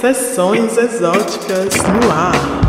Sessões exóticas no ar.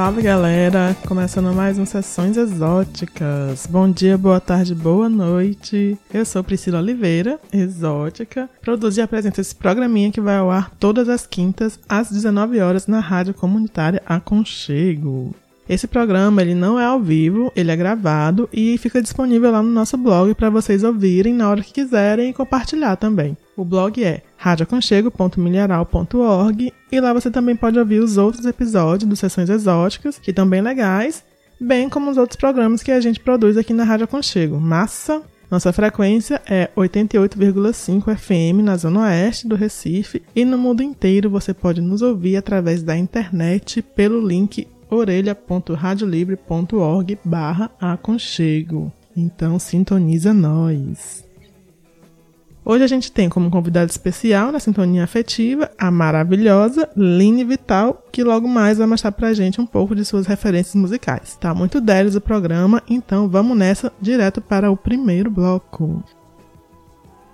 Salve galera! Começando mais um Sessões Exóticas. Bom dia, boa tarde, boa noite. Eu sou Priscila Oliveira, exótica. Produzo e apresento esse programinha que vai ao ar todas as quintas às 19 horas na rádio comunitária Aconchego. Esse programa ele não é ao vivo, ele é gravado e fica disponível lá no nosso blog para vocês ouvirem na hora que quiserem e compartilhar também. O blog é radioaconchego.milharal.org e lá você também pode ouvir os outros episódios do Sessões Exóticas, que estão bem legais, bem como os outros programas que a gente produz aqui na Rádio Aconchego. Massa! Nossa frequência é 88,5 FM na zona oeste do Recife e no mundo inteiro você pode nos ouvir através da internet pelo link orelha.radiolibre.org barra aconchego. Então sintoniza nós. Hoje a gente tem como convidada especial na Sintonia Afetiva a maravilhosa Line Vital, que logo mais vai mostrar pra gente um pouco de suas referências musicais. Tá muito 10 o programa, então vamos nessa direto para o primeiro bloco.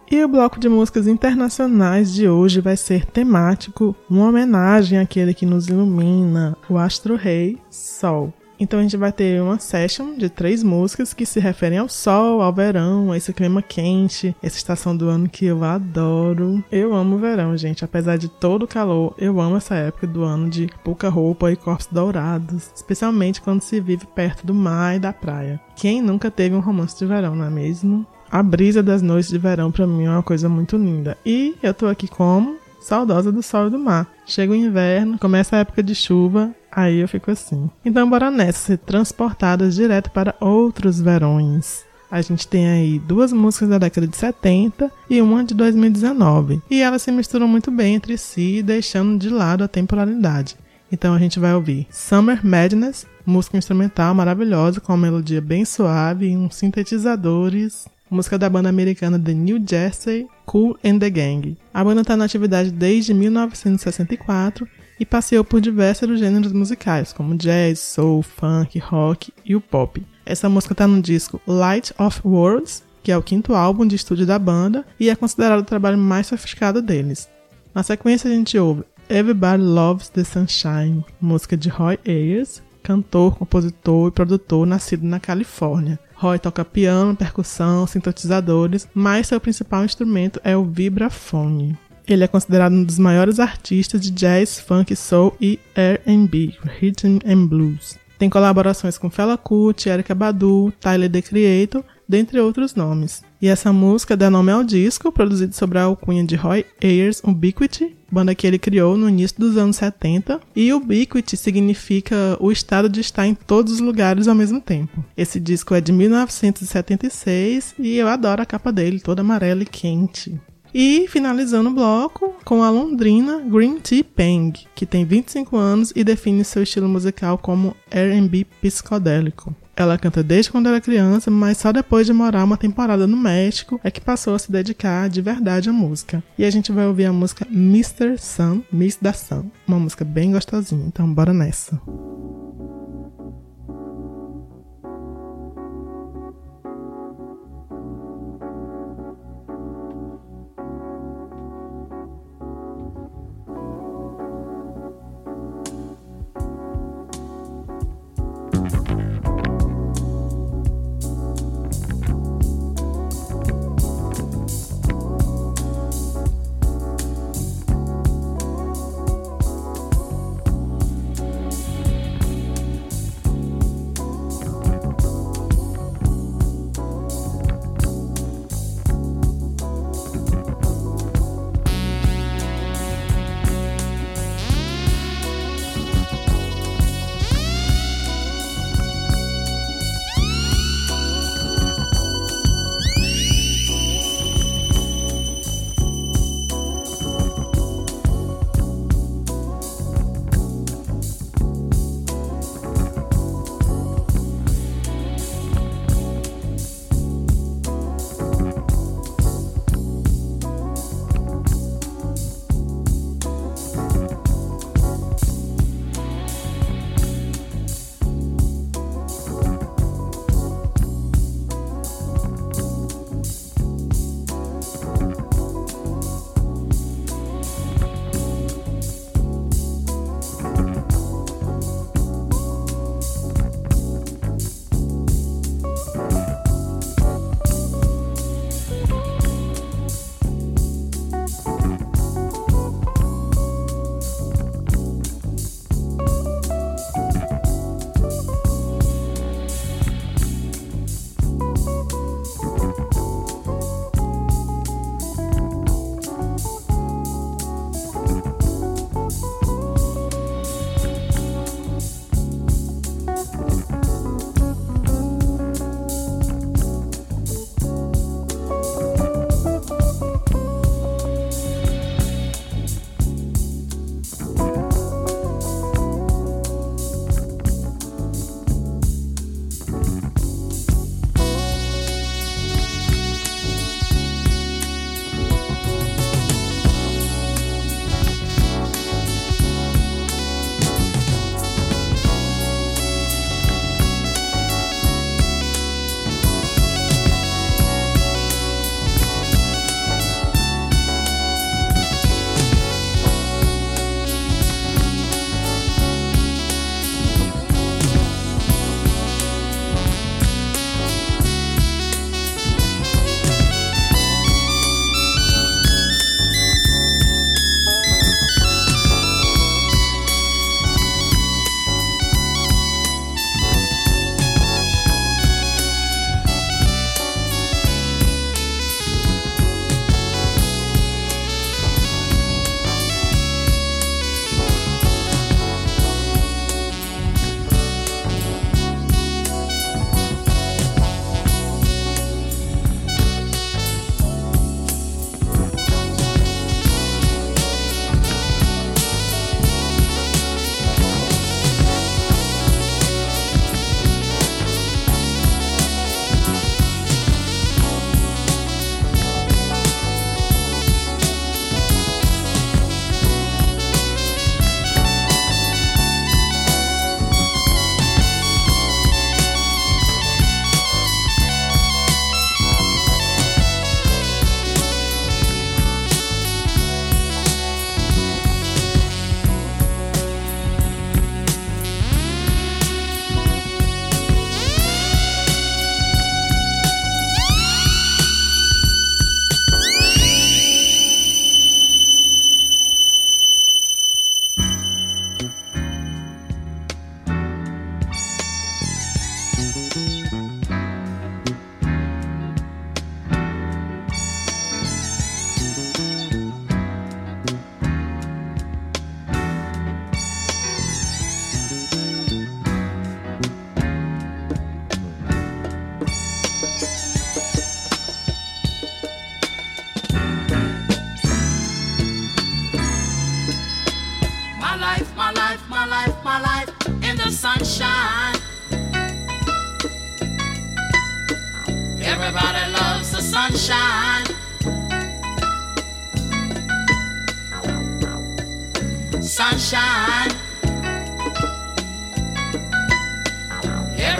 E o bloco de músicas internacionais de hoje vai ser temático, uma homenagem àquele que nos ilumina, o astro rei Sol. Então a gente vai ter uma session de três músicas que se referem ao sol, ao verão, a esse clima quente, essa estação do ano que eu adoro. Eu amo o verão, gente. Apesar de todo o calor, eu amo essa época do ano de pouca roupa e corpos dourados, especialmente quando se vive perto do mar e da praia. Quem nunca teve um romance de verão, não é mesmo? A brisa das noites de verão para mim é uma coisa muito linda. E eu tô aqui como saudosa do sol e do mar. Chega o inverno, começa a época de chuva, aí eu fico assim. Então bora nessa, ser transportadas direto para outros verões. A gente tem aí duas músicas da década de 70 e uma de 2019. E elas se misturam muito bem entre si, deixando de lado a temporalidade. Então a gente vai ouvir Summer Madness, música instrumental maravilhosa com uma melodia bem suave e uns sintetizadores música da banda americana The New Jersey Cool and the Gang. A banda está na atividade desde 1964 e passeou por diversos gêneros musicais, como jazz, soul, funk, rock e o pop. Essa música está no disco Light of Worlds, que é o quinto álbum de estúdio da banda e é considerado o trabalho mais sofisticado deles. Na sequência a gente ouve Everybody Loves the Sunshine, música de Roy Ayers, cantor, compositor e produtor nascido na Califórnia. Roy toca piano, percussão, sintetizadores, mas seu principal instrumento é o vibrafone. Ele é considerado um dos maiores artistas de jazz, funk, soul e R&B, rhythm and blues. Tem colaborações com Fela Kuti, Erykah Badu, Tyler The Creator, dentre outros nomes. E essa música dá nome ao disco, produzido sobre a alcunha de Roy Ayers Ubiquity, banda que ele criou no início dos anos 70. E Ubiquity significa o estado de estar em todos os lugares ao mesmo tempo. Esse disco é de 1976 e eu adoro a capa dele, toda amarela e quente. E finalizando o bloco com a londrina Green Tea Peng, que tem 25 anos e define seu estilo musical como R&B psicodélico. Ela canta desde quando era criança, mas só depois de morar uma temporada no México é que passou a se dedicar de verdade à música. E a gente vai ouvir a música Mr. Sun, Miss da Sun, uma música bem gostosinha. Então bora nessa. sun.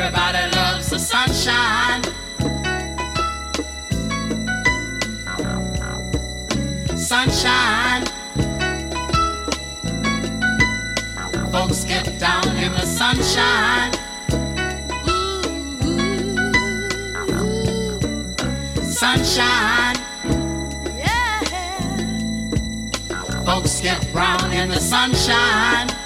Everybody loves the sunshine. Sunshine. Folks get down in the sunshine. Ooh. Sunshine. Yeah. Folks get brown in the sunshine.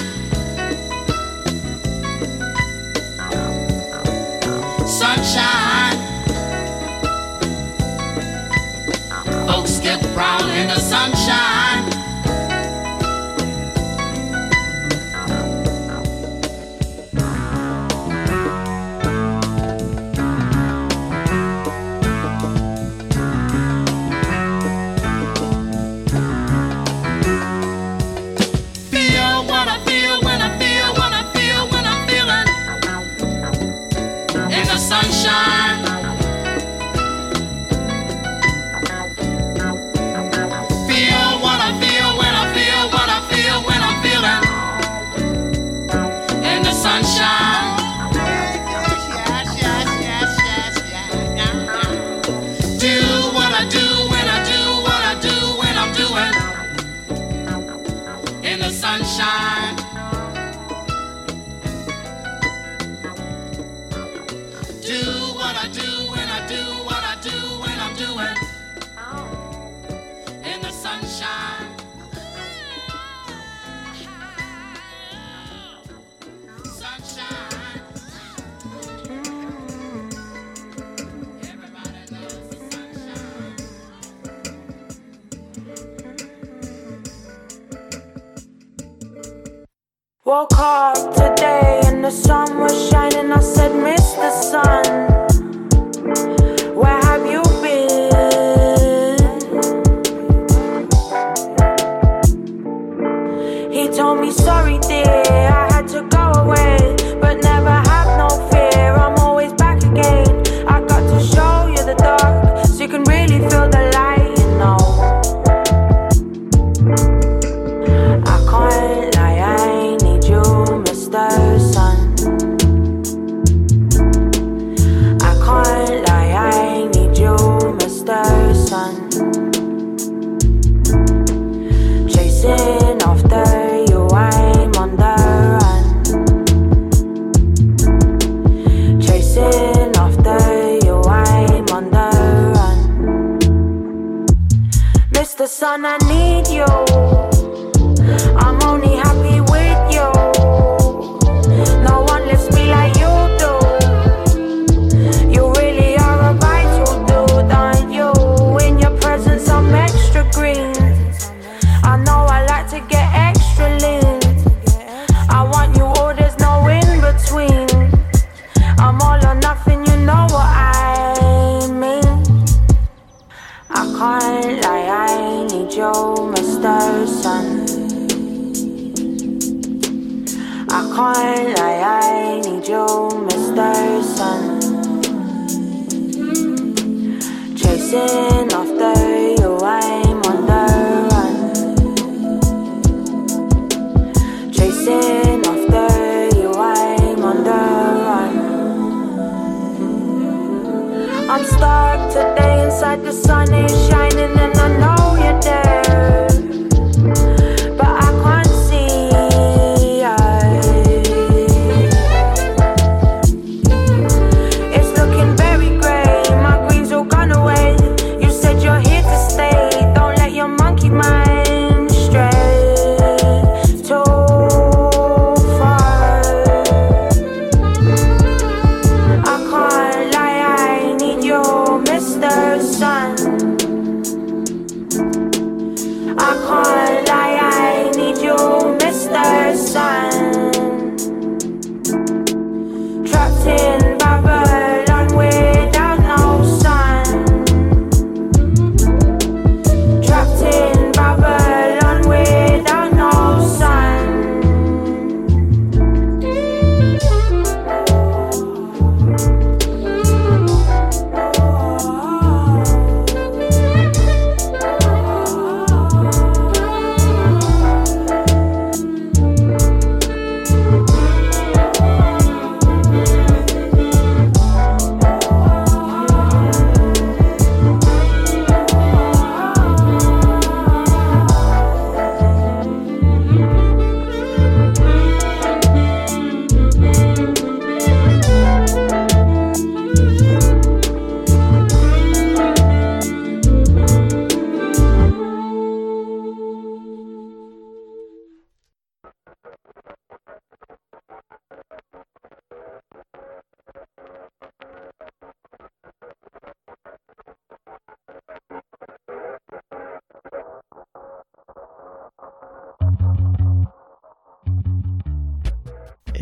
sunshine. Folks get proud in the sunshine. Woke up today and the sun was shining. I said, Miss the sun.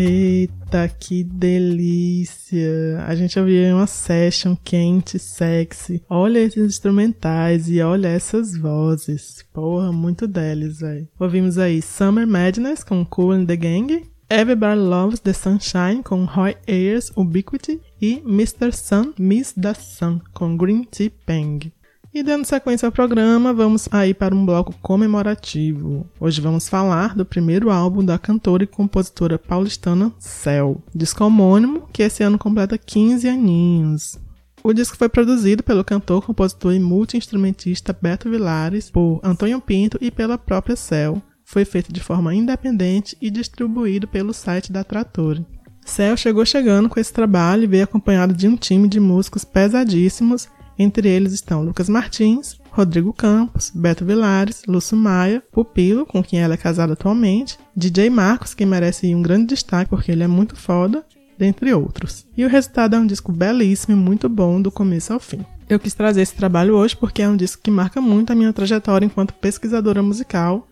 Eita, que delícia! A gente ouviu uma session quente, sexy. Olha esses instrumentais e olha essas vozes. Porra, muito deles, velho. Ouvimos aí Summer Madness com Cool and the Gang. Everybody Loves the Sunshine com Roy Ayers Ubiquity e Mr. Sun Miss the Sun com Green Tea Peng. E dando sequência ao programa, vamos aí para um bloco comemorativo. Hoje vamos falar do primeiro álbum da cantora e compositora paulistana Cell, disco homônimo que esse ano completa 15 aninhos. O disco foi produzido pelo cantor, compositor e multi-instrumentista Beto Vilares, por Antônio Pinto e pela própria Cell. Foi feito de forma independente e distribuído pelo site da Trattori. Cell chegou chegando com esse trabalho e veio acompanhado de um time de músicos pesadíssimos entre eles estão Lucas Martins, Rodrigo Campos, Beto Vilares, Lúcio Maia, Pupilo, com quem ela é casada atualmente, DJ Marcos, que merece um grande destaque porque ele é muito foda, dentre outros. E o resultado é um disco belíssimo e muito bom do começo ao fim. Eu quis trazer esse trabalho hoje porque é um disco que marca muito a minha trajetória enquanto pesquisadora musical.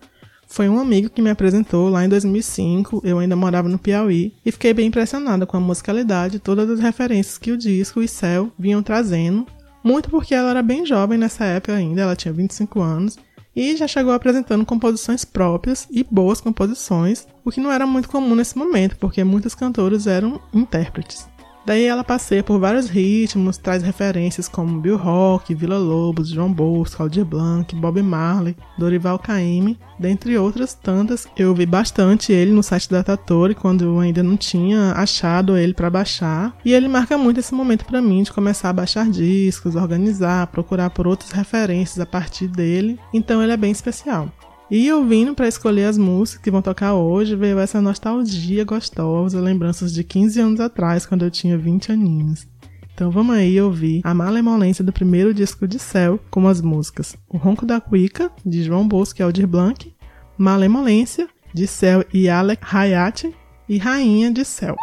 Foi um amigo que me apresentou lá em 2005, eu ainda morava no Piauí, e fiquei bem impressionada com a musicalidade e todas as referências que o disco e Céu vinham trazendo, muito porque ela era bem jovem nessa época ainda, ela tinha 25 anos, e já chegou apresentando composições próprias e boas composições, o que não era muito comum nesse momento, porque muitos cantores eram intérpretes. Daí ela passeia por vários ritmos, traz referências como Bill Rock, Vila Lobos, João Bosco, Aldir Blanc, Bob Marley, Dorival Caymmi, dentre outras tantas. Eu vi bastante ele no site da Tatori quando eu ainda não tinha achado ele para baixar, e ele marca muito esse momento para mim de começar a baixar discos, organizar, procurar por outras referências a partir dele. Então ele é bem especial. E ouvindo para escolher as músicas que vão tocar hoje, veio essa nostalgia gostosa, lembranças de 15 anos atrás, quando eu tinha 20 aninhos. Então vamos aí ouvir a malemolência do primeiro disco de Céu, com as músicas O Ronco da Cuica, de João Bosco e Aldir Blanc, Malemolência, de Céu e Alec Hayat, e Rainha de Céu.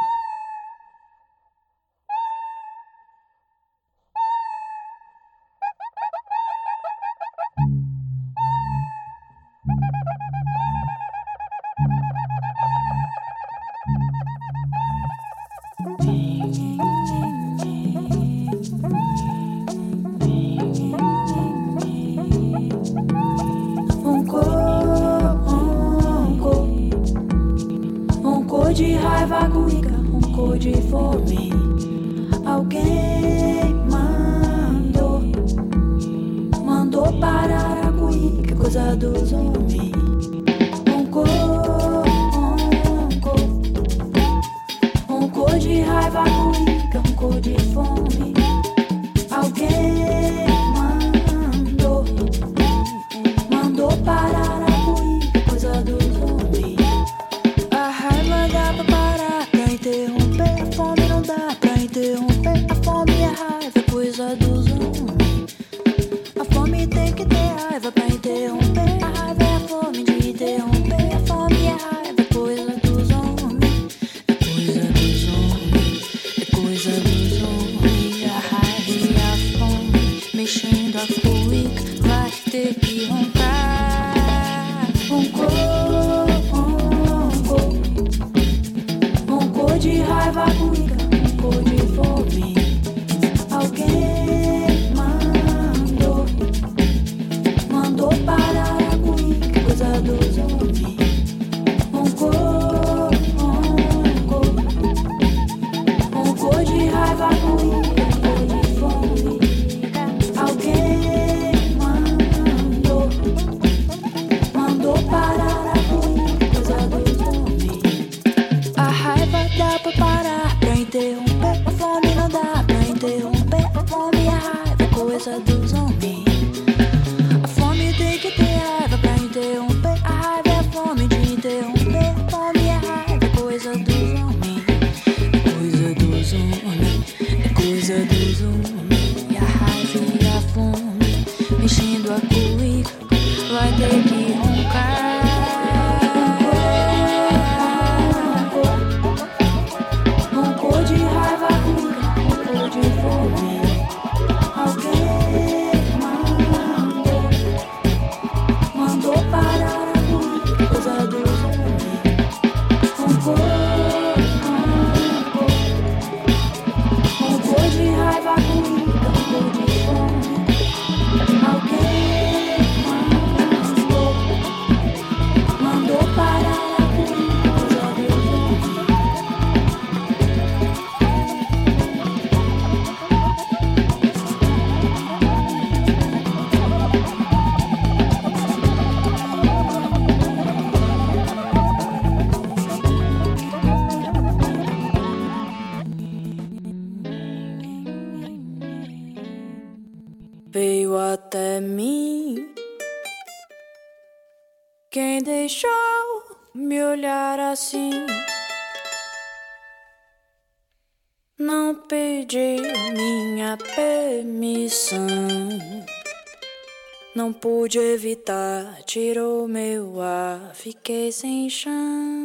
Tirou meu ar, fiquei sem chão.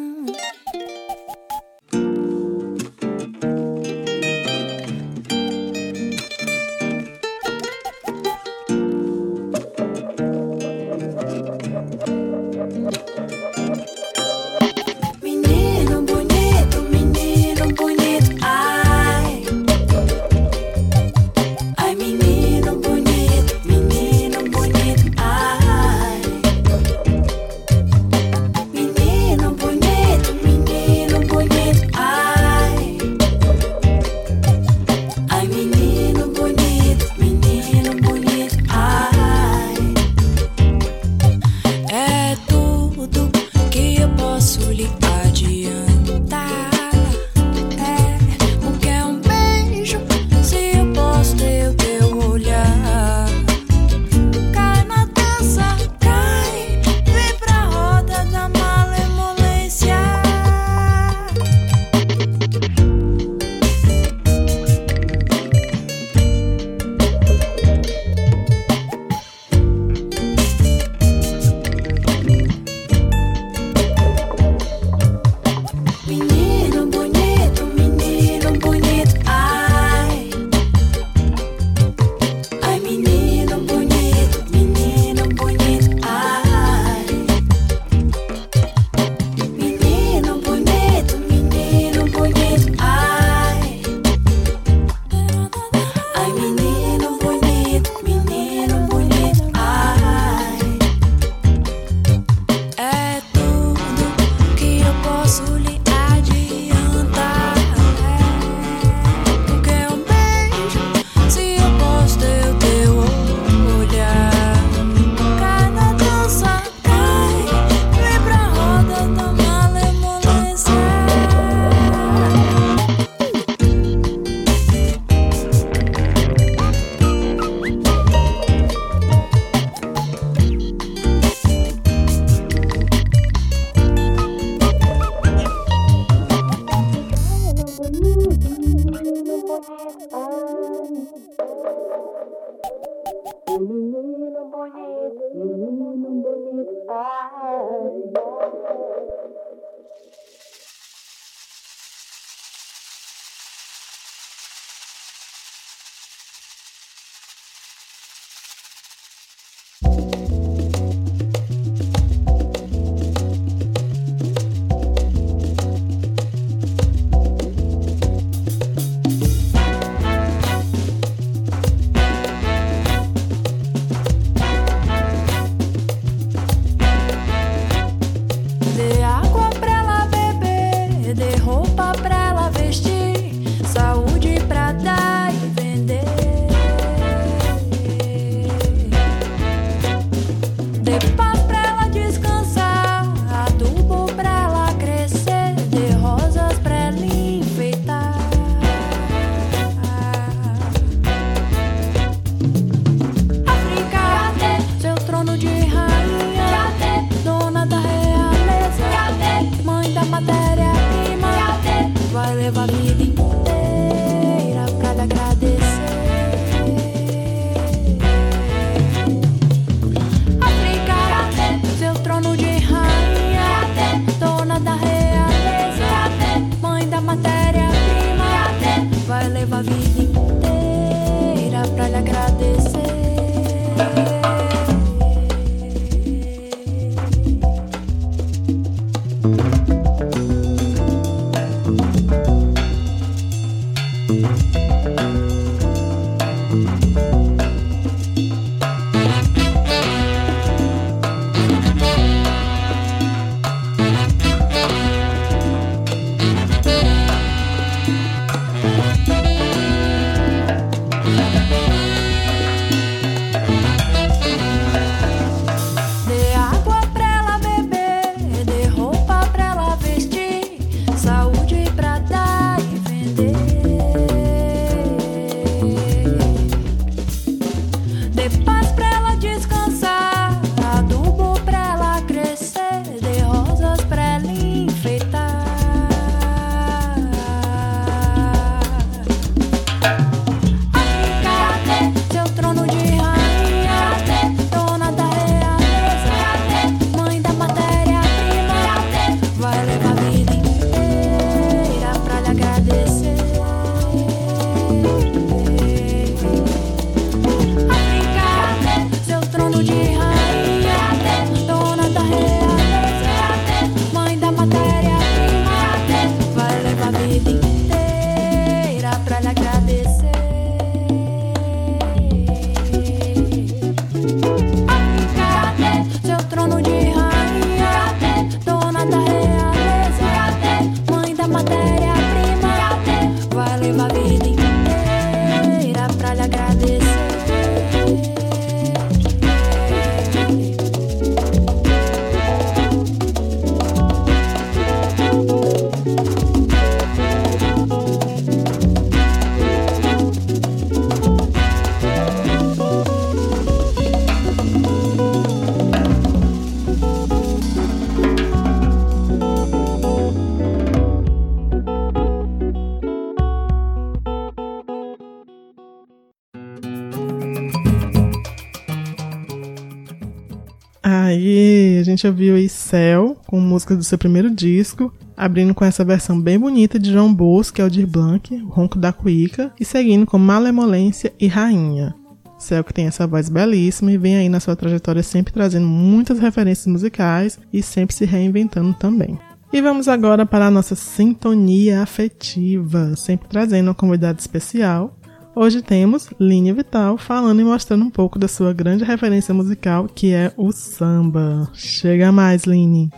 Gente ouviu aí Céu, com música do seu primeiro disco, abrindo com essa versão bem bonita de João Bosco, que é o Blanc, o Ronco da Cuíca, e seguindo com Malemolência e Rainha. Céu que tem essa voz belíssima e vem aí na sua trajetória sempre trazendo muitas referências musicais e sempre se reinventando também. E vamos agora para a nossa sintonia afetiva, sempre trazendo uma convidada especial. Hoje temos Linha Vital falando e mostrando um pouco da sua grande referência musical, que é o samba. Chega mais, Line.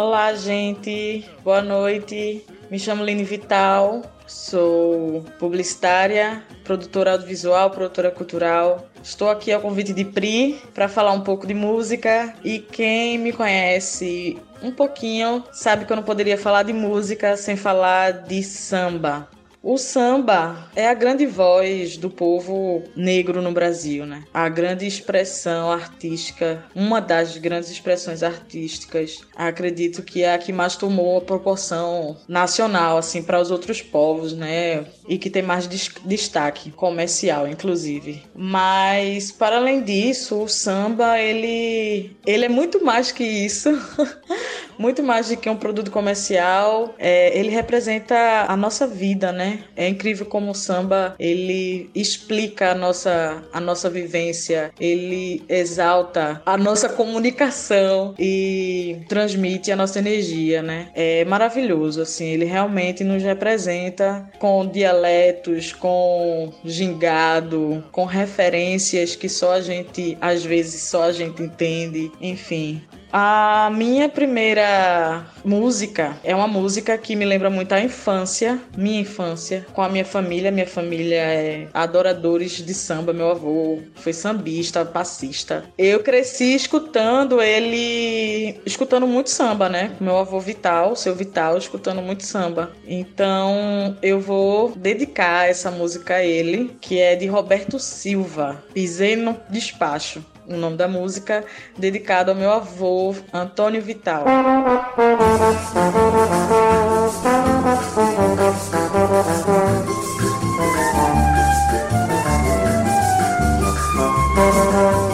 Olá, gente. Boa noite. Me chamo Line Vital. Sou publicitária, produtora audiovisual, produtora cultural. Estou aqui ao convite de Pri para falar um pouco de música. E quem me conhece um pouquinho sabe que eu não poderia falar de música sem falar de samba. O samba é a grande voz do povo negro no Brasil, né? A grande expressão artística, uma das grandes expressões artísticas. Acredito que é a que mais tomou a proporção nacional, assim, para os outros povos, né? E que tem mais des- destaque comercial, inclusive. Mas, para além disso, o samba, ele, ele é muito mais que isso. muito mais do que um produto comercial. É, ele representa a nossa vida, né? É incrível como o samba ele explica a nossa, a nossa vivência, ele exalta a nossa comunicação e transmite a nossa energia, né? É maravilhoso, assim. Ele realmente nos representa com dialetos, com gingado, com referências que só a gente, às vezes, só a gente entende. Enfim, a minha primeira música é uma música que me lembra muito a infância, minha infância, com a minha família. Minha família é adoradores de samba. Meu avô foi sambista, passista. Eu cresci escutando ele, escutando muito samba, né? Meu avô Vital, seu Vital, escutando muito samba. Então eu vou dedicar essa música a ele, que é de Roberto Silva. Pisei no despacho o nome da música, dedicado ao meu avô, Antônio Vital.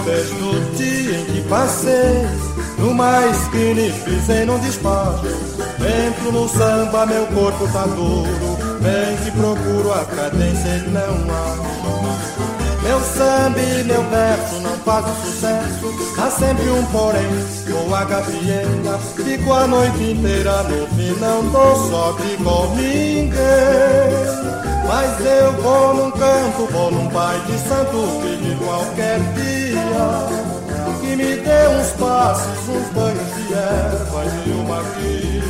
Desde o dia em que passei numa esquina e pisei num despacho. Entro no samba, meu corpo tá duro. Bem que procuro a cadência e não há. E meu verso não fazem sucesso. Há sempre um porém com a Gabriela. Fico a noite inteira no fim, não dou sorte com ninguém. Mas eu vou num canto, vou num pai de santo de qualquer dia que me dê uns passos, uns banhos de erva e uma guia.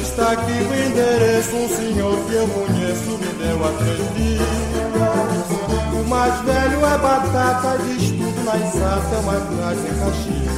Está aqui o endereço, um senhor que eu conheço me deu a três dias. Mais velho é batata, diz tudo na exata, é uma casa em Caxias.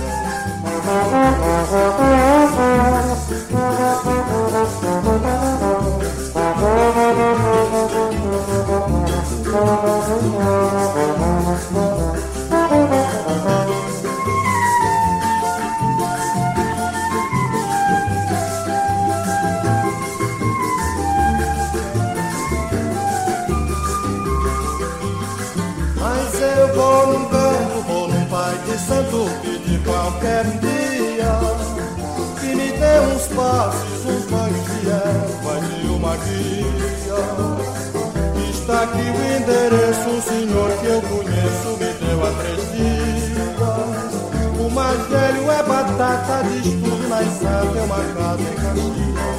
De santo pedir qualquer dia que me dê uns passos, uns banhos de erva e uma guia. Está aqui o endereço, um senhor que eu conheço me deu há três dias. O mais velho é batata, diz tudo na estrada, é uma casa em Caxias.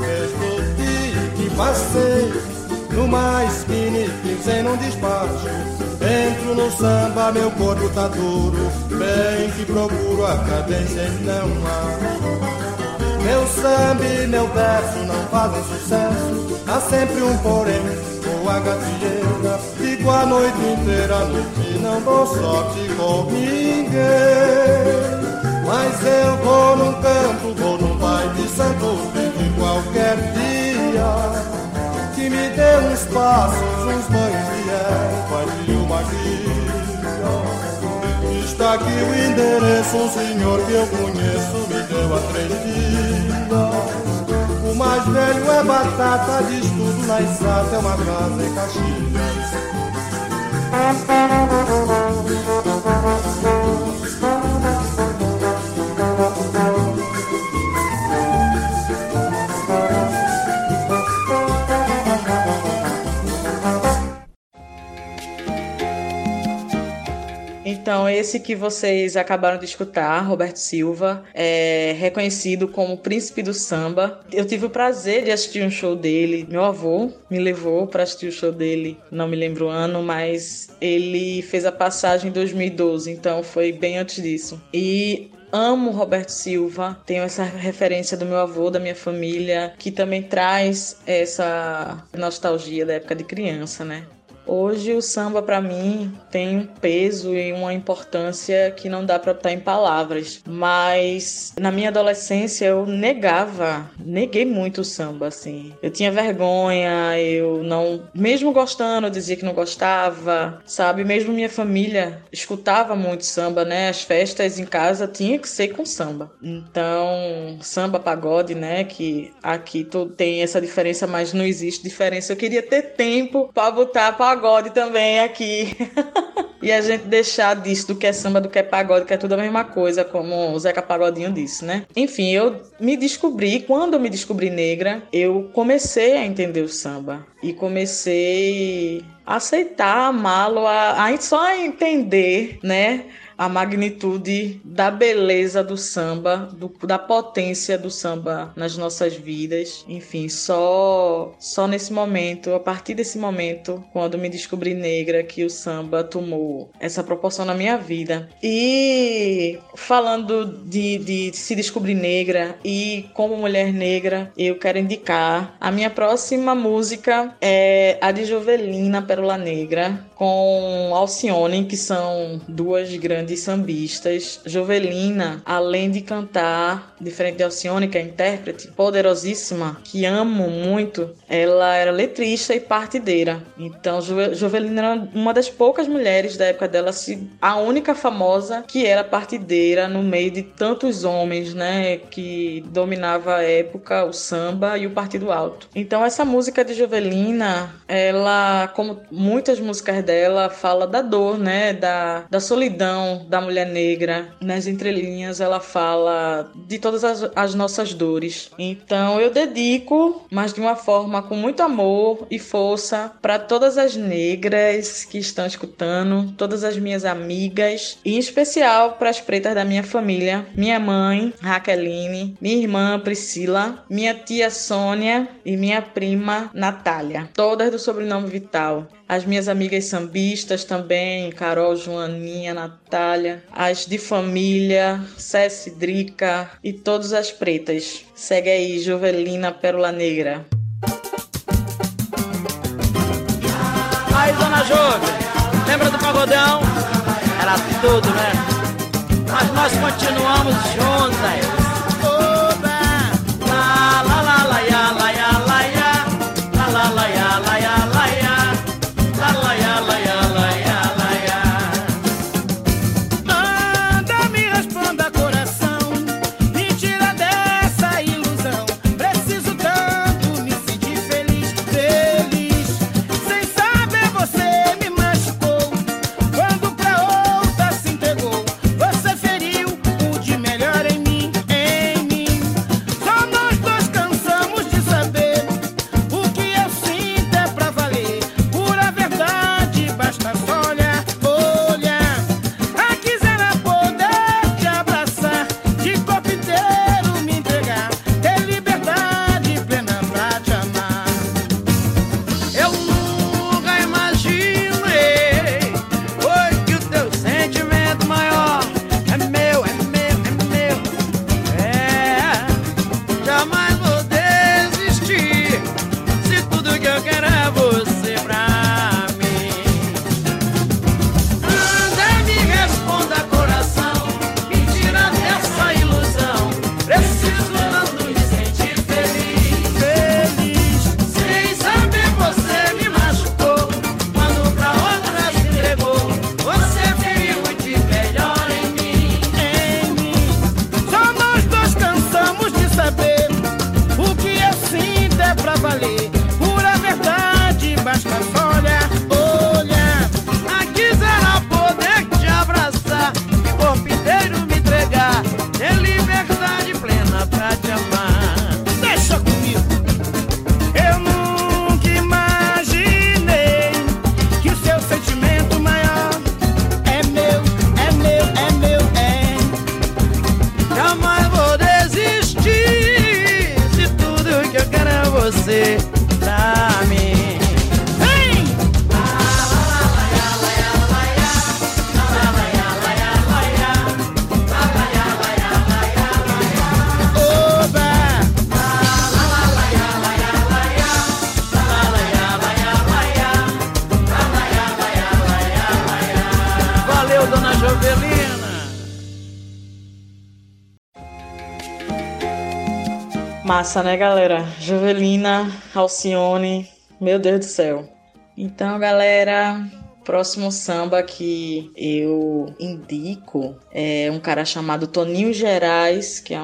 Desde dia que passei numa esquina e pisei num despacho. Entro no samba, meu corpo tá duro. Bem que procuro a cadência e não acho. Meu samba e meu verso não fazem sucesso. Há sempre um porém, ou a gafieira. Fico a noite inteira, noite não dou sorte com ninguém. Mas eu vou num canto, vou num pai de santo, de qualquer dia que me dê uns passos, uns banhos de erva guia. Está aqui o endereço, um senhor que eu conheço me deu há três dias. O mais velho é batata, diz tudo na exata, é uma casa em Caxias. Então, esse que vocês acabaram de escutar, Roberto Silva, é reconhecido como Príncipe do Samba. Eu tive o prazer de assistir um show dele. Meu avô me levou para assistir o show dele, não me lembro o ano, mas ele fez a passagem em 2012, então foi bem antes disso. E amo Roberto Silva, tenho essa referência do meu avô, da minha família, que também traz essa nostalgia da época de criança, né? Hoje o samba para mim tem um peso e uma importância que não dá para botar em palavras, mas na minha adolescência eu negava, neguei muito o samba assim. Eu tinha vergonha, eu não, mesmo gostando, eu dizia que não gostava, sabe? Mesmo minha família escutava muito samba, né? As festas em casa tinha que ser com samba. Então, samba pagode, né, que aqui tu tem essa diferença, mas não existe diferença. Eu queria ter tempo para botar pagode também aqui. e a gente deixar disso do que é samba, do que é pagode, que é tudo a mesma coisa, como o Zeca Pagodinho disse, né? Enfim, eu me descobri, quando eu me descobri negra, eu comecei a entender o samba. E comecei a aceitar, amá-lo, a, a só entender, né? A magnitude da beleza do samba, do, da potência do samba nas nossas vidas. Enfim, só só nesse momento, a partir desse momento, quando me descobri negra, que o samba tomou essa proporção na minha vida. E falando de, de se descobrir negra e como mulher negra, eu quero indicar a minha próxima música é a de Jovelina Pérola Negra com Alcione, que são duas grandes sambistas. Jovelina, além de cantar, diferente de Alcione, que é intérprete poderosíssima, que amo muito, ela era letrista e partideira. Então, Jo- Jovelina era uma das poucas mulheres da época dela, a única famosa que era partideira no meio de tantos homens, né, que dominava a época o samba e o partido alto. Então, essa música de Jovelina, ela, como muitas músicas dela, fala da dor, né, da, da solidão da mulher negra. Nas entrelinhas, ela fala de todas as, as nossas dores. Então, eu dedico, mas de uma forma com muito amor e força, para todas as negras que estão escutando, todas as minhas amigas, e em especial para as pretas da minha família, minha mãe, Raqueline, minha irmã Priscila, minha tia Sônia e minha prima Natália, todas do sobrenome Vital. As minhas amigas sambistas também, Carol, Joaninha, Natália, as de família, Cessi, Drica e todas as pretas. Segue aí, Jovelina Pérola Negra. Aí, Dona Jove, lembra do pagodão? Era tudo, né? Mas nós continuamos juntas. Massa, né, galera? Jovelina, Alcione, meu Deus do céu. Então, galera, próximo samba que eu indico é um cara chamado Toninho Gerais, que é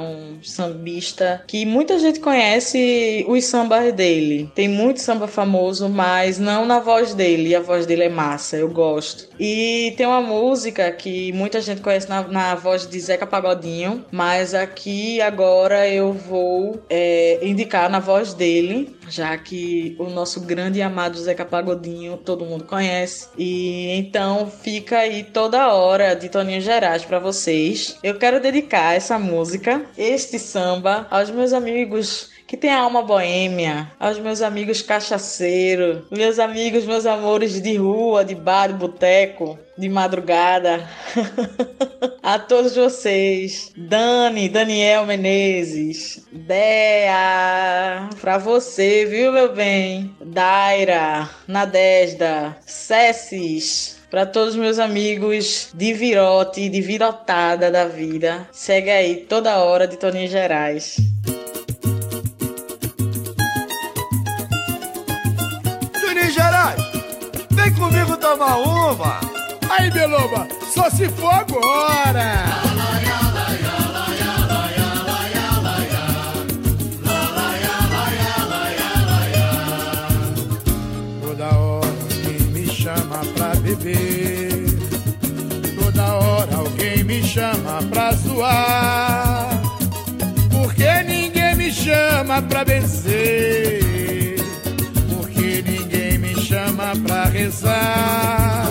sambista que muita gente conhece os sambas dele. Tem muito samba famoso, mas não na voz dele. A voz dele é massa, eu gosto. E tem uma música que muita gente conhece na, na voz de Zeca Pagodinho, mas aqui agora eu vou é, indicar na voz dele, já que o nosso grande e amado Zeca Pagodinho todo mundo conhece. E então fica aí toda hora de Toninho Gerais para vocês. Eu quero dedicar essa música, este samba, aos meus amigos que tem a alma boêmia, aos meus amigos cachaceiros, meus amigos, meus amores de rua, de bar, de boteco, de madrugada. a todos vocês, Dani, Daniel Menezes, Dea, pra você, viu, meu bem? Daira, Nadesda, Cessis, para todos os meus amigos de virote, de virotada da vida. Segue aí toda hora de Toninho Gerais. Juninho Gerais, vem comigo tomar uma. Aí, Beloba, só se for agora. Toda beber. Toda hora alguém me chama pra zoar. Porque ninguém me chama pra benzer. Porque ninguém me chama pra rezar.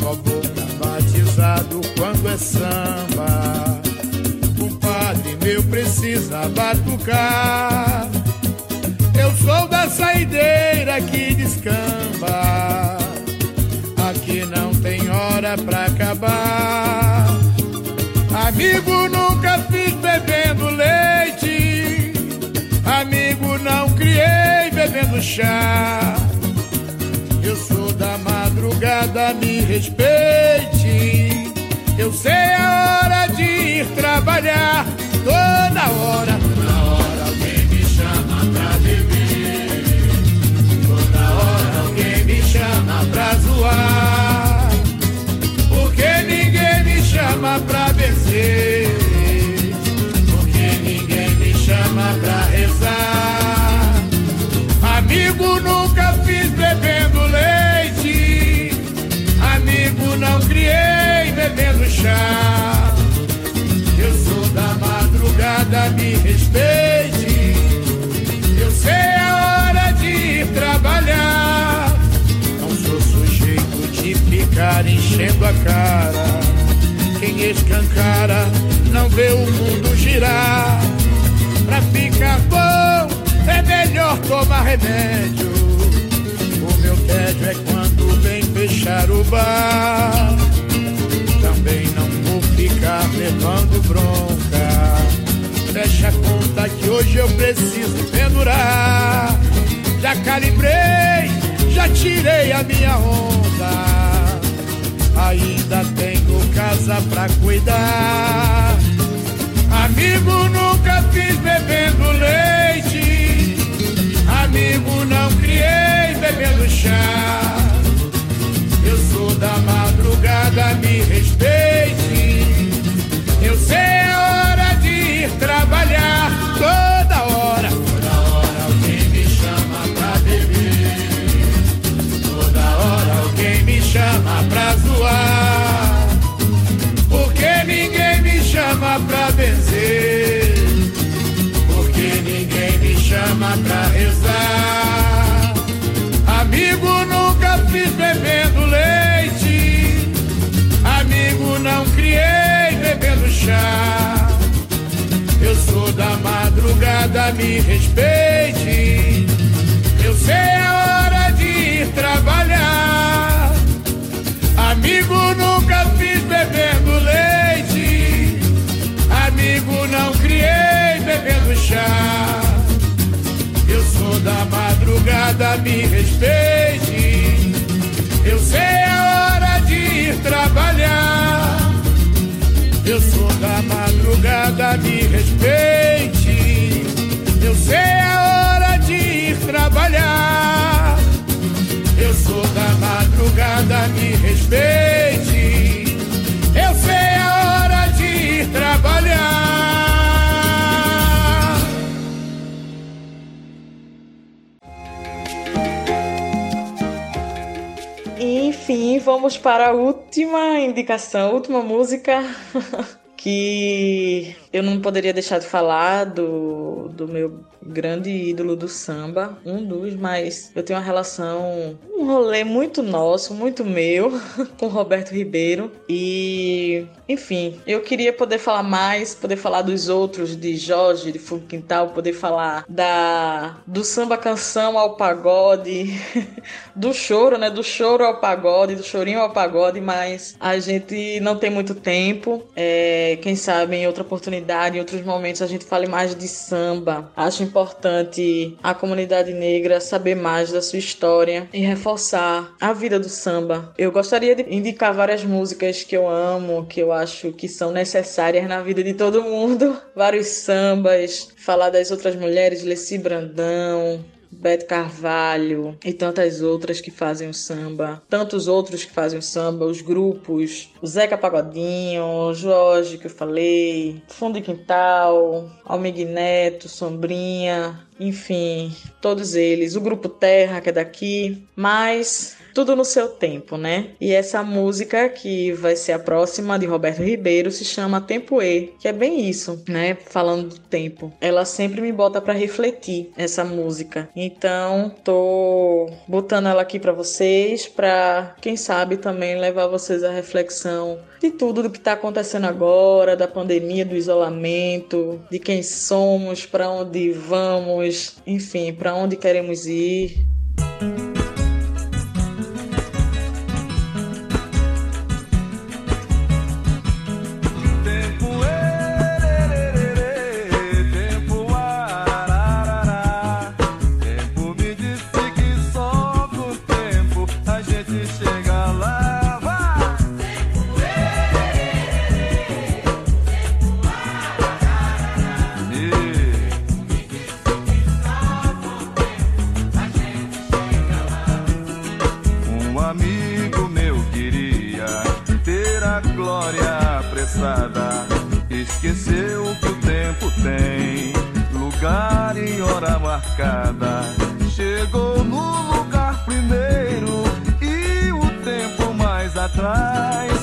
Só vou batizado quando é samba. O padre meu precisa batucar. Eu sou da saideira que descamba. Aqui não tem hora pra acabar. Amigo, nunca fiz bebendo leite. Amigo, não criei bebendo chá. Eu sou da madrugada, me respeite. Eu sei a hora de ir trabalhar. Toda hora, toda hora alguém me chama pra beber. Toda hora alguém me chama pra zoar. Chama pra vencer. Porque ninguém me chama pra rezar. Amigo, nunca fiz bebendo leite. Amigo, não criei bebendo chá. Eu sou da madrugada, me respeite. Eu sei a hora de ir trabalhar. Não sou sujeito de ficar enchendo a cara. Quem escancara não vê o mundo girar. Pra ficar bom é melhor tomar remédio. O meu tédio é quando vem fechar o bar. Também não vou ficar levando bronca. Fecha a conta que hoje eu preciso pendurar. Já calibrei, já tirei a minha onda. Ainda tenho casa pra cuidar. Amigo, nunca fiz bebendo leite. Amigo, não criei bebendo chá. Eu sou da madrugada, me respeite. Eu sei a hora de ir trabalhar. Pra vencer. Porque ninguém me chama pra rezar. Amigo, nunca fiz bebendo leite. Amigo, não criei bebendo chá. Eu sou da madrugada, me respeite. Eu sei a hora de ir trabalhar. Amigo, nunca Eu sou da madrugada, me respeite. Eu sei a hora de ir trabalhar. Eu sou da madrugada, me respeite. Eu sei a hora de ir trabalhar. Eu sou da madrugada, me respeite. Vamos para a última indicação, última música que eu não poderia deixar de falar do, do meu grande ídolo do samba, um dos, mas eu tenho uma relação, um rolê muito nosso, muito meu, com Roberto Ribeiro. E, enfim, eu queria poder falar mais, poder falar dos outros, de Jorge, de Fundo Quintal, poder falar da do samba canção ao pagode, do choro, né? Do choro ao pagode, do chorinho ao pagode, mas a gente não tem muito tempo. É, quem sabe em outra oportunidade, em outros momentos, a gente fale mais de samba. Acho importante a comunidade negra saber mais da sua história e reforçar a vida do samba. Eu gostaria de indicar várias músicas que eu amo, que eu acho que são necessárias na vida de todo mundo. Vários sambas, falar das outras mulheres, Leci Brandão, Beto Carvalho e tantas outras que fazem o samba, tantos outros que fazem o samba, os grupos, o Zeca Pagodinho, o Jorge que eu falei, Fundo de Quintal, Almig Neto, Sombrinha, enfim, todos eles, o grupo Terra que é daqui, mas tudo no seu tempo, né? E essa música que vai ser a próxima de Roberto Ribeiro se chama Tempo E, que é bem isso, né? Falando do tempo. Ela sempre me bota para refletir essa música. Então, tô botando ela aqui para vocês, para quem sabe também levar vocês à reflexão de tudo do que está acontecendo agora, da pandemia, do isolamento, de quem somos, para onde vamos, enfim, para onde queremos ir. Esqueceu que o tempo tem lugar e hora marcada. Chegou no lugar primeiro e o tempo mais atrás.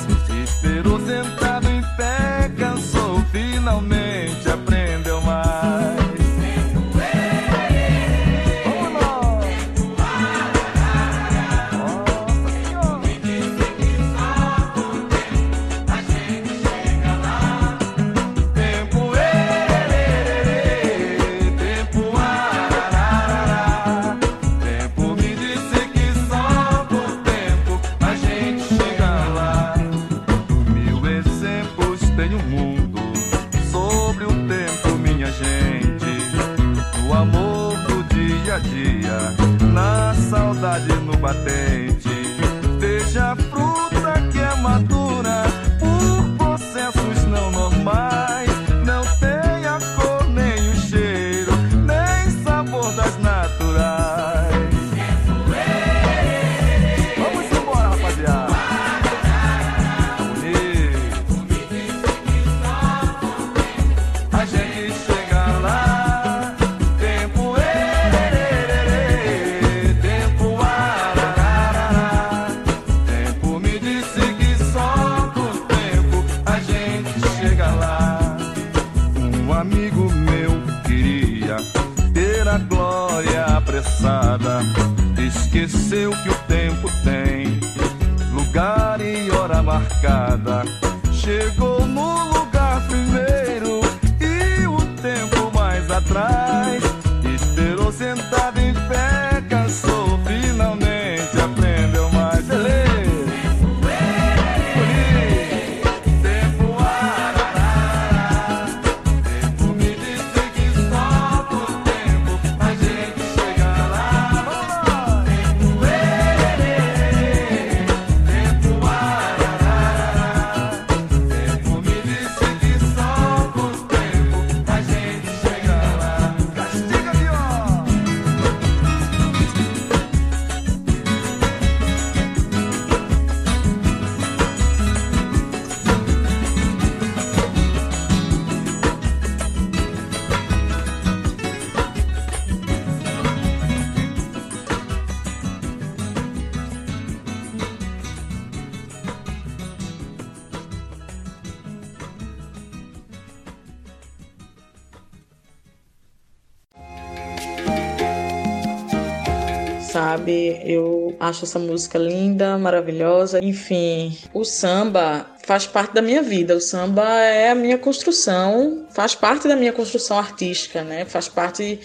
Eu acho essa música linda, maravilhosa. Enfim, o samba faz parte da minha vida. O samba é a minha construção, faz parte da minha construção artística, né? Faz parte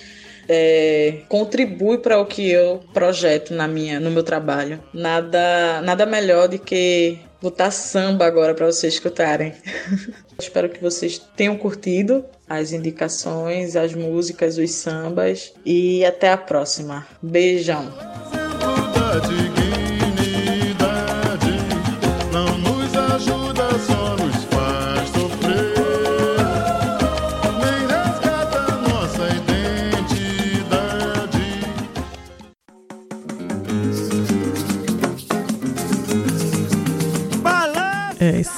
é, contribui para o que eu projeto na minha, no meu trabalho. Nada, nada melhor do que botar samba agora para vocês escutarem. Espero que vocês tenham curtido as indicações, as músicas, os sambas e até a próxima. Beijão.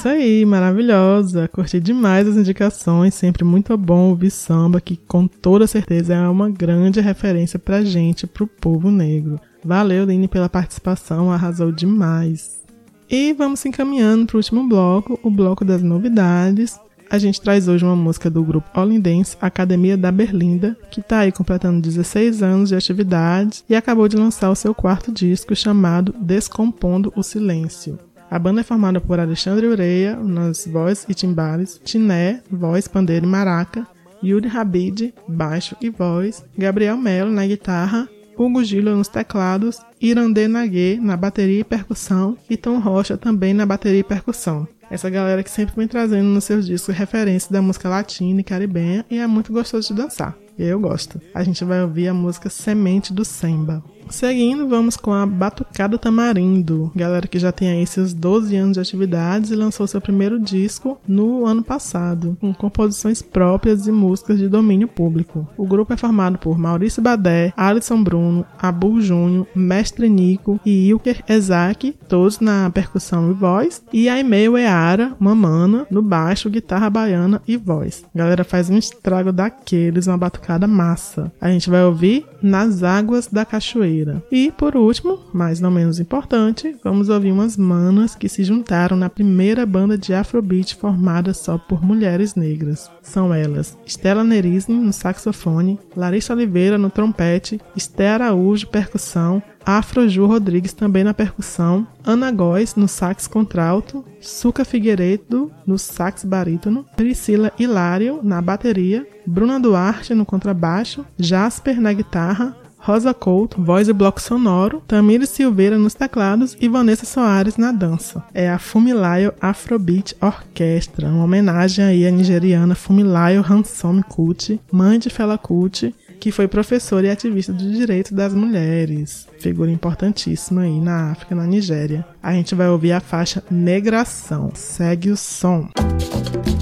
Isso aí, maravilhosa. Curti demais as indicações, sempre muito bom ouvir samba, que com toda certeza é uma grande referência pra gente, pro povo negro. Valeu, Line, pela participação, arrasou demais. E vamos se encaminhando pro último bloco, o bloco das novidades. A gente traz hoje uma música do grupo Olindense Academia da Berlinda, que está aí completando 16 anos de atividade e acabou de lançar o seu quarto disco chamado Descompondo o Silêncio. A banda é formada por Alexandre Ureia nas vozes e timbales, Tiné, voz, pandeiro e maraca, Yuri Habib, baixo e voz, Gabriel Melo na guitarra, Hugo Gilo nos teclados, Irandê Naguê na bateria e percussão e Tom Rocha também na bateria e percussão. Essa galera que sempre vem trazendo nos seus discos referências da música latina e caribenha e é muito gostoso de dançar. Eu gosto. A gente vai ouvir a música Semente do Semba. Seguindo, vamos com a Batucada Tamarindo, galera que já tem aí seus 12 anos de atividades e lançou seu primeiro disco no ano passado, com composições próprias e músicas de domínio público. O grupo é formado por Maurício Badé, Alisson Bruno, Abu Júnior, Mestre Nico e Ilker Ezak, todos na percussão e voz, e Aimeu Eara, Mamana, no baixo, guitarra baiana e voz. Galera faz um estrago daqueles, uma batucada massa. A gente vai ouvir Nas Águas da Cachoeira. E por último, mas não menos importante, vamos ouvir umas manas que se juntaram na primeira banda de Afrobeat formada só por mulheres negras. São elas Stella Nerisne no saxofone, Larissa Oliveira no trompete, Esté Araújo percussão, Afroju Rodrigues também na percussão, Ana Góes no sax contralto, Suca Figueiredo no sax barítono, Priscila Hilário na bateria, Bruna Duarte no contrabaixo, Jasper na guitarra, Rosa Couto, voz e bloco sonoro, Tamires Silveira nos teclados e Vanessa Soares na dança. É a Fumilayo Afrobeat Orquestra, uma homenagem aí à nigeriana Fumilayo Hansom Kuti, mãe de Fela Kuti, que foi professora e ativista dos direitos das mulheres. Figura importantíssima aí na África, na Nigéria. A gente vai ouvir a faixa Negração. Segue o som. Levanta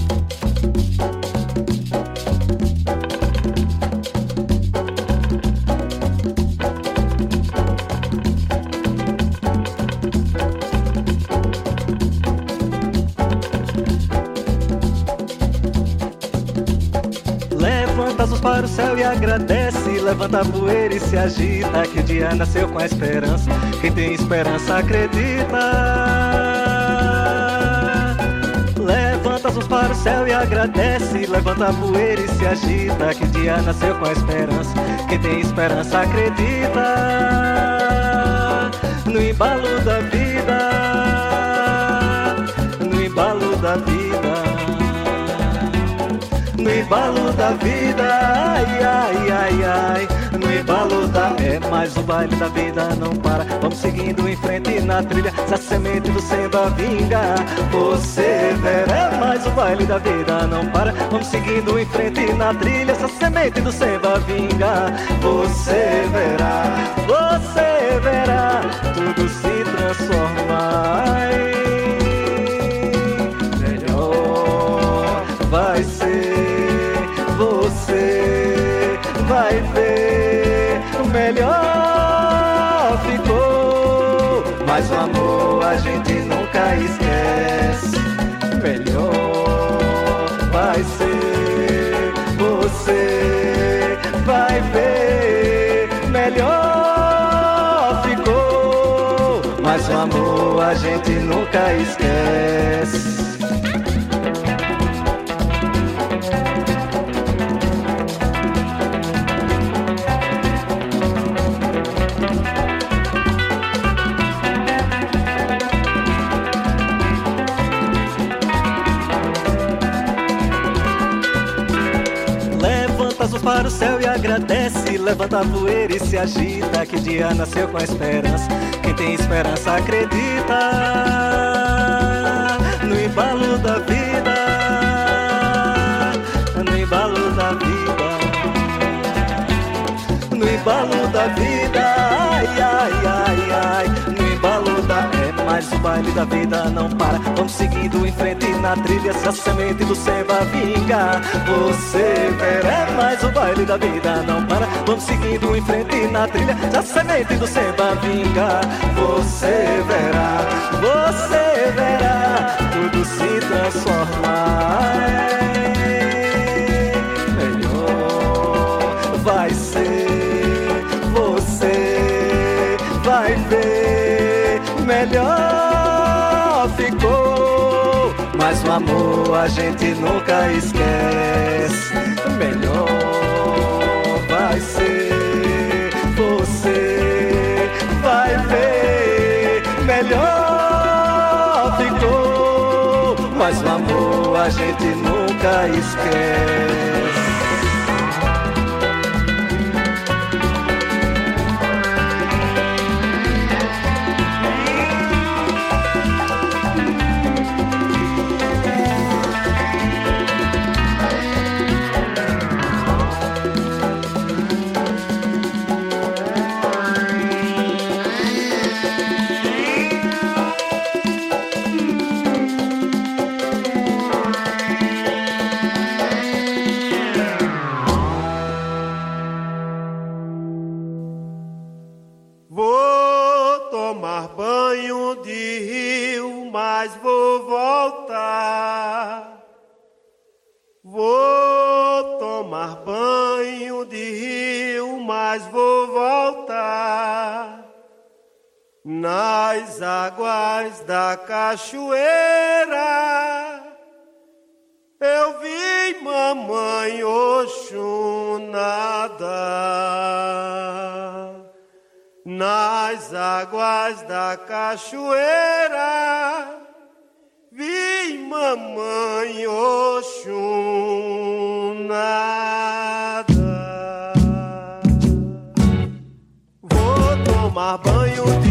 mãos para o céu e agradece. Levanta a poeira e se agita. Que o dia nasceu com a esperança. Quem tem esperança acredita. Levanta as para o céu e agradece. Levanta a poeira e se agita. Que o dia nasceu com a esperança. Quem tem esperança acredita. No embalo da vida. No embalo da vida no embalo da vida, ai, ai, ai, ai. No embalo da é mais o baile da vida não para. Vamos seguindo em frente na trilha, se a semente do samba vinga, você verá. É mais o baile da vida não para. Vamos seguindo em frente na trilha, se a semente do samba vinga, você verá, você verá tudo se transformar. Melhor ficou. Mas o amor a gente nunca esquece. Melhor vai ser você. Vai ver melhor ficou. Mas o amor a gente nunca esquece céu e agradece. Levanta a poeira e se agita. Que dia nasceu com a esperança. Quem tem esperança acredita. No embalo da vida. No embalo da vida. No embalo da vida. Mais o baile da vida não para. Vamos seguindo em frente na trilha. Se a semente do samba vinga, você verá. É mais o baile da vida não para. Vamos seguindo em frente na trilha. Se a semente do samba vinga, você verá. Você verá tudo se transformar. Amor a gente nunca esquece. Melhor vai ser você vai ver. Melhor ficou mas o amor a gente nunca esquece cachoeira. Vi mamãe Oxum. Vou tomar banho de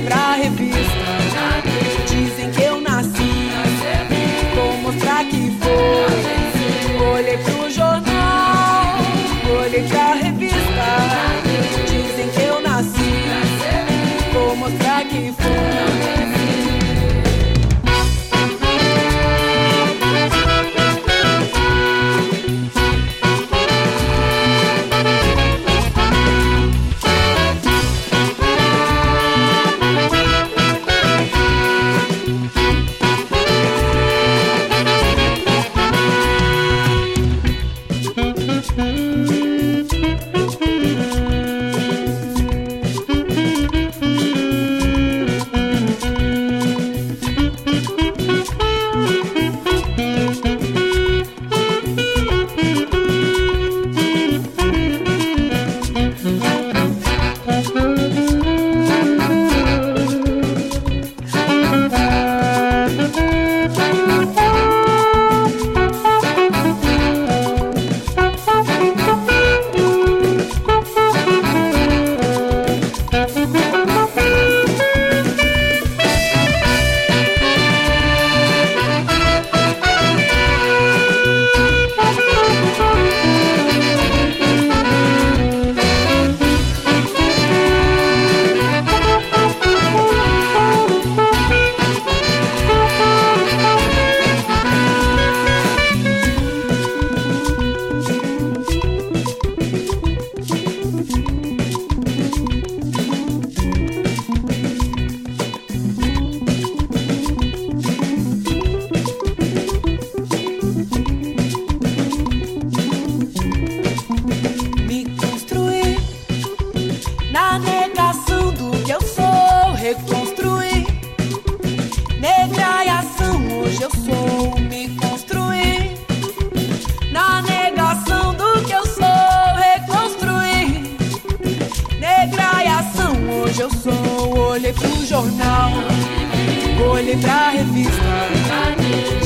pra jornal, colhe pra revista.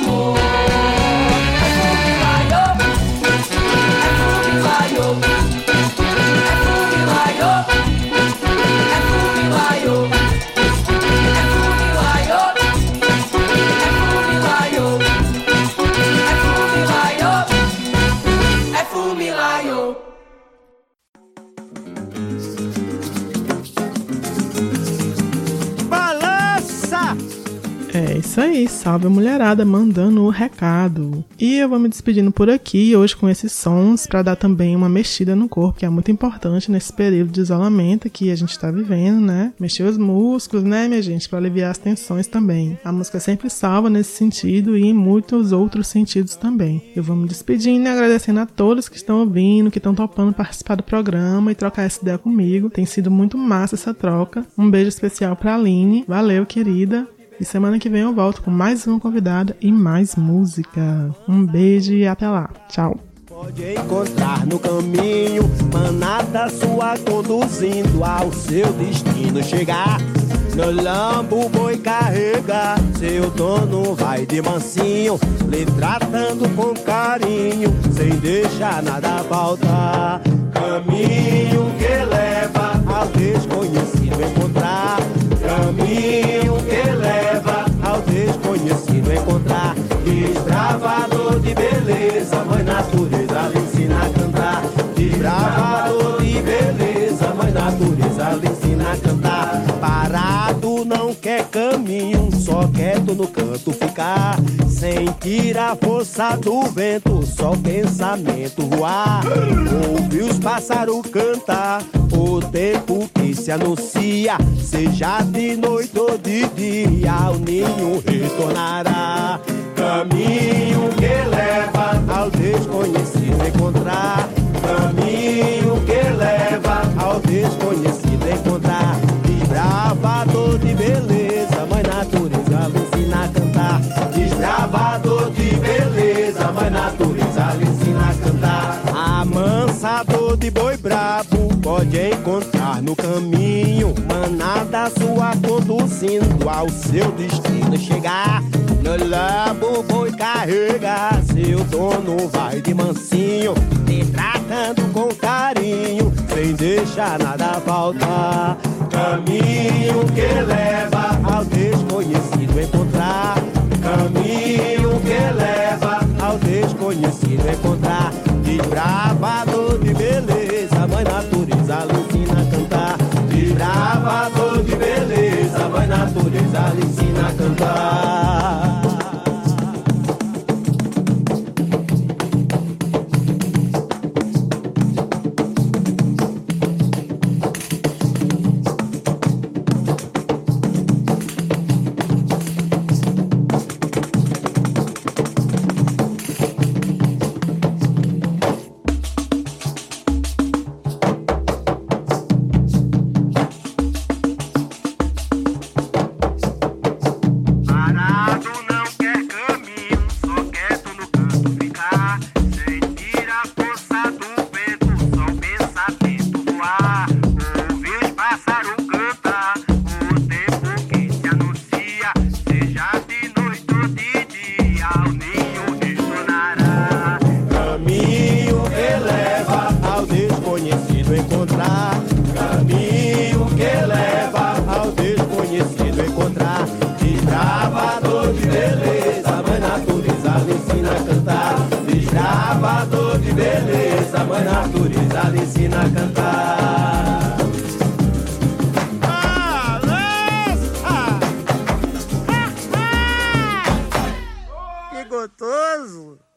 aí, salve a mulherada mandando o recado. E eu vou me despedindo por aqui hoje com esses sons para dar também uma mexida no corpo, que é muito importante nesse período de isolamento que a gente tá vivendo, né? Mexer os músculos, né, minha gente, para aliviar as tensões também. A música sempre salva nesse sentido e em muitos outros sentidos também. Eu vou me despedindo e agradecendo a todos que estão ouvindo, que estão topando participar do programa e trocar essa ideia comigo. Tem sido muito massa essa troca. Um beijo especial pra Aline. Valeu, querida. E semana que vem eu volto com mais uma convidada e mais música. Um beijo e até lá. Tchau. Pode encontrar no caminho manada sua conduzindo ao seu destino chegar. No lambo boi carrega, seu dono vai de mansinho, lhe tratando com carinho, sem deixar nada faltar. Caminho que leva ao desconhecido encontrar. Caminho Desbravador de beleza, mãe natureza lhe ensina a cantar. Desbravador de beleza, mãe natureza lhe ensina a cantar. Parado não quer caminho, só quieto no canto ficar. Sentir a força do vento, só pensamento voar. Ouvir os pássaros cantar, o tempo que se anuncia, seja de noite ou de dia, o ninho retornará. Caminho que leva ao desconhecido no caminho. Manada sua conduzindo ao seu destino chegar. No labo boi carrega, seu dono vai de mansinho, te tratando com carinho, sem deixar nada faltar. Caminho que leva ao desconhecido encontrar. Caminho que leva ao desconhecido encontrar. Desbravador de beleza, lhe ensina a cantar.